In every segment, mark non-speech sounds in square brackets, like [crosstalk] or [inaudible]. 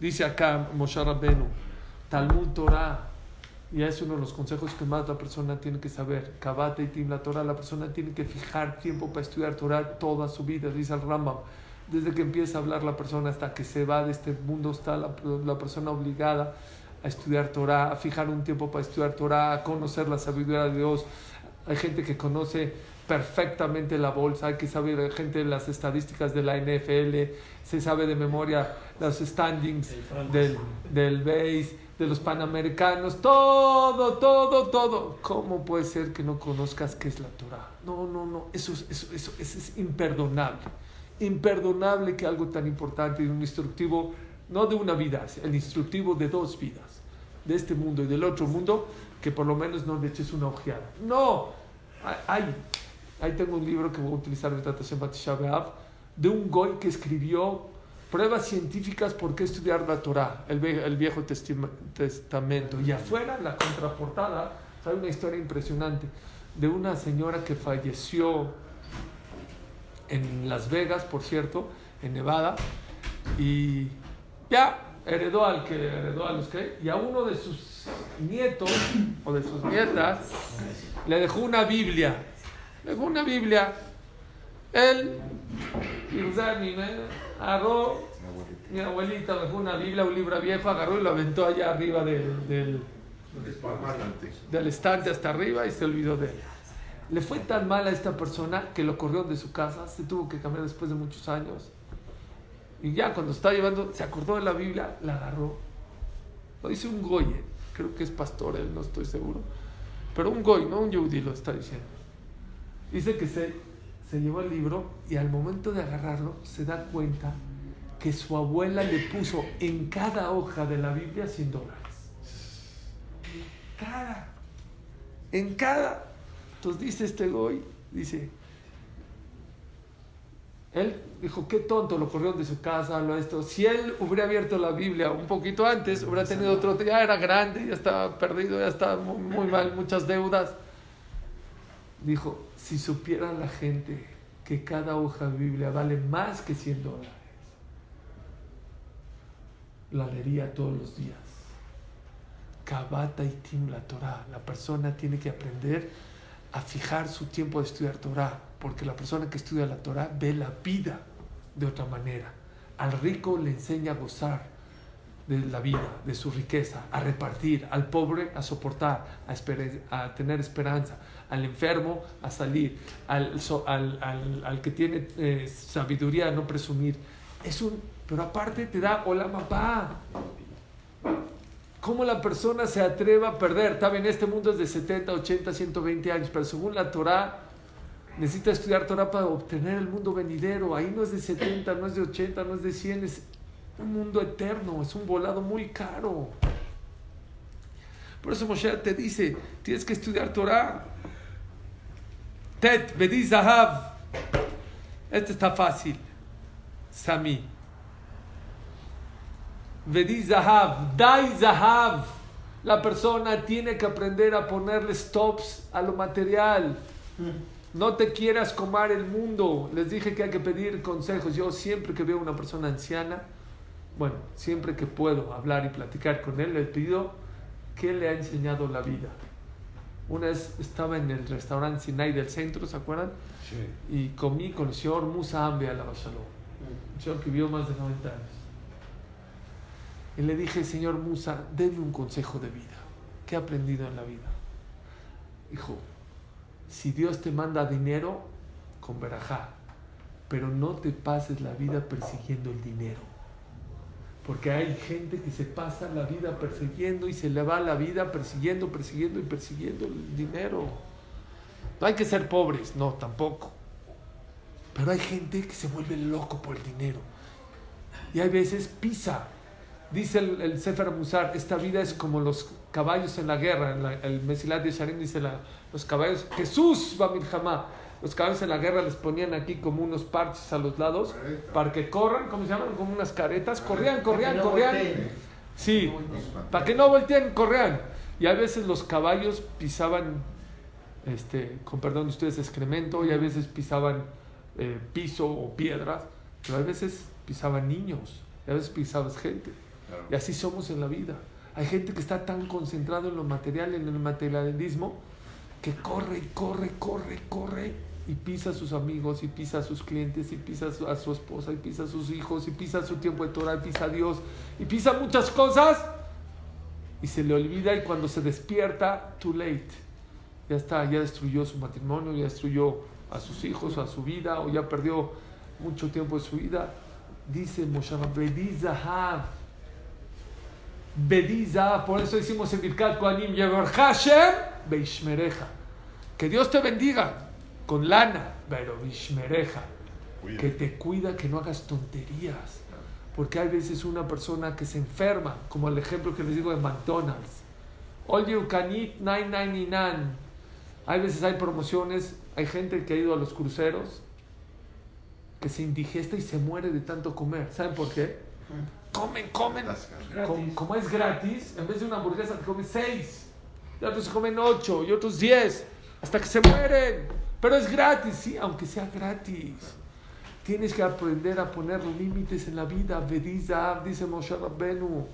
Dice acá Moshe Rabbenu, Talmud Torah, y es uno de los consejos que más la persona tiene que saber. Kabata y Tim, la la persona tiene que fijar tiempo para estudiar Torah toda su vida, dice el Rambam. Desde que empieza a hablar la persona hasta que se va de este mundo, está la, la persona obligada a estudiar Torah, a fijar un tiempo para estudiar Torah, a conocer la sabiduría de Dios. Hay gente que conoce perfectamente la bolsa, hay que saber, gente de las estadísticas de la NFL, se sabe de memoria los standings del, del base, de los panamericanos, todo, todo, todo. ¿Cómo puede ser que no conozcas qué es la Torah? No, no, no, eso, eso, eso, eso es imperdonable. Imperdonable que algo tan importante y un instructivo, no de una vida, el instructivo de dos vidas, de este mundo y del otro mundo, que por lo menos no le eches una ojeada. No, hay, ahí tengo un libro que voy a utilizar en Tratación de un goy que escribió pruebas científicas por qué estudiar la Torah, el, el Viejo Testamento. Y afuera, en la contraportada, hay una historia impresionante de una señora que falleció en Las Vegas, por cierto, en Nevada, y ya heredó al que heredó a los que, y a uno de sus nietos o de sus nietas le dejó una Biblia. Dejó una Biblia. Él, y agarró, mi abuelita dejó una Biblia, un libro viejo, agarró y lo aventó allá arriba del, del, del estante hasta arriba y se olvidó de él. Le fue tan mal a esta persona que lo corrió de su casa, se tuvo que cambiar después de muchos años. Y ya cuando estaba llevando, se acordó de la Biblia, la agarró. Lo dice un goye, creo que es pastor, él no estoy seguro. Pero un goy, no un yehudi lo está diciendo. Dice que se, se llevó el libro y al momento de agarrarlo se da cuenta que su abuela le puso en cada hoja de la Biblia 100 dólares. Cada. En cada. Entonces dice este goy, dice, él dijo, qué tonto, lo corrió de su casa, lo esto. Si él hubiera abierto la Biblia un poquito antes, hubiera tenido otro, ya era grande, ya estaba perdido, ya estaba muy, mal, muchas deudas. Dijo, si supiera la gente que cada hoja de Biblia vale más que 100 dólares, la leería todos los días. Kabata y Tim la Torah. La persona tiene que aprender a fijar su tiempo de estudiar Torah, porque la persona que estudia la Torah ve la vida de otra manera. Al rico le enseña a gozar de la vida, de su riqueza, a repartir, al pobre a soportar, a, a tener esperanza, al enfermo a salir, al, al, al, que tiene eh, sabiduría a no presumir. Es un, pero aparte te da hola papá, ¿Cómo la persona se atreva a perder? Está bien, este mundo es de 70, 80, 120 años, pero según la Torah, necesita estudiar Torah para obtener el mundo venidero. Ahí no es de 70, no es de 80, no es de 100, es un mundo eterno, es un volado muy caro. Por eso Moshe te dice, tienes que estudiar Torah. Tet, Bedi Zahav. Este está fácil. Sami. Vedi Zahav, Dai Zahav. La persona tiene que aprender a ponerle stops a lo material. No te quieras comer el mundo. Les dije que hay que pedir consejos. Yo siempre que veo una persona anciana, bueno, siempre que puedo hablar y platicar con él, le pido qué le ha enseñado la vida. Una vez estaba en el restaurante Sinai del centro, ¿se acuerdan? Sí. Y comí con el señor Musa Ambe a la Un señor que vivió más de 90 años. Y le dije, Señor Musa, denme un consejo de vida. ¿Qué he aprendido en la vida? Dijo, si Dios te manda dinero, con verajá, pero no te pases la vida persiguiendo el dinero. Porque hay gente que se pasa la vida persiguiendo y se le va la vida persiguiendo, persiguiendo y persiguiendo el dinero. No hay que ser pobres, no, tampoco. Pero hay gente que se vuelve loco por el dinero. Y hay veces pisa Dice el, Sefer Musar, esta vida es como los caballos en la guerra. En el Mesilat de Sharim dice los caballos, Jesús va jamás. Los caballos en la guerra les ponían aquí como unos parches a los lados para que corran, ¿cómo se llaman? Como unas caretas. Corrían, corrían, corrían. Sí, para que no volteen, corrían. Y a veces los caballos pisaban, este, con perdón de ustedes, excremento, y a veces pisaban eh, piso o piedras, pero a veces pisaban niños, y a veces pisabas gente. Y así somos en la vida. Hay gente que está tan concentrado en lo material, en el materialismo, que corre corre, corre, corre y pisa a sus amigos, y pisa a sus clientes, y pisa a su esposa, y pisa a sus hijos, y pisa su tiempo de Torah, y pisa a Dios, y pisa muchas cosas, y se le olvida, y cuando se despierta, too late. Ya está, ya destruyó su matrimonio, ya destruyó a sus hijos, a su vida, o ya perdió mucho tiempo de su vida. Dice Moshe Bedizahav, Bedizahav, por eso decimos en Birkat Koanim, Hashem Beishmereja. Que Dios te bendiga con lana, pero Beishmereja. Que te cuida, que no hagas tonterías. Porque hay veces una persona que se enferma, como el ejemplo que les digo de McDonald's. All you can eat 999. Hay veces hay promociones, hay gente que ha ido a los cruceros que se indigesta y se muere de tanto comer. ¿Saben por qué? Comen, comen. Como, es gratis, en vez de una hamburguesa te comen seis. Y otros se comen ocho y otros diez. Hasta que se mueren. Pero es gratis, sí, aunque sea gratis. Tienes que aprender a poner límites en la vida. Vediza, dice Moshe Rabbenu.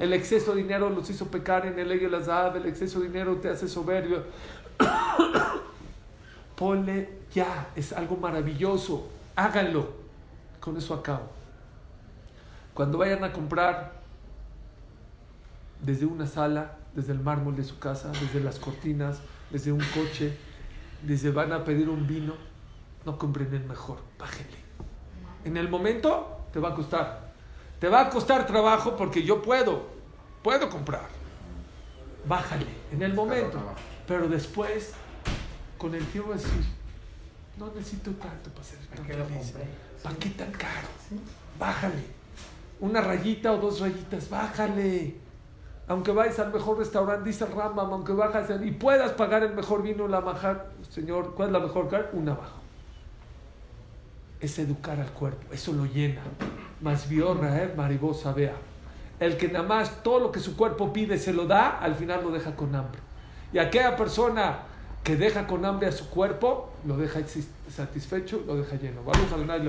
El exceso de dinero los hizo pecar en el de las El exceso de dinero te hace soberbio. [coughs] Ponle ya, es algo maravilloso. Háganlo. Con eso acabo. Cuando vayan a comprar desde una sala, desde el mármol de su casa, desde las cortinas, desde un coche, desde van a pedir un vino, no compren el mejor, bájenle. En el momento te va a costar. Te va a costar trabajo porque yo puedo, puedo comprar. Bájale en el momento. Pero después, con el tiempo decir, no necesito tanto para ser tan feliz. ¿Para qué tan caro? Bájale una rayita o dos rayitas, bájale. Aunque vayas al mejor restaurante, dice el Rambam, aunque bajas y puedas pagar el mejor vino, la majar, Señor, ¿cuál es la mejor carne? Una abajo. Es educar al cuerpo, eso lo llena. Más biorra, eh, maribosa, vea. El que nada más todo lo que su cuerpo pide se lo da, al final lo deja con hambre. Y aquella persona que deja con hambre a su cuerpo, lo deja satisfecho, lo deja lleno. Vamos a ganar el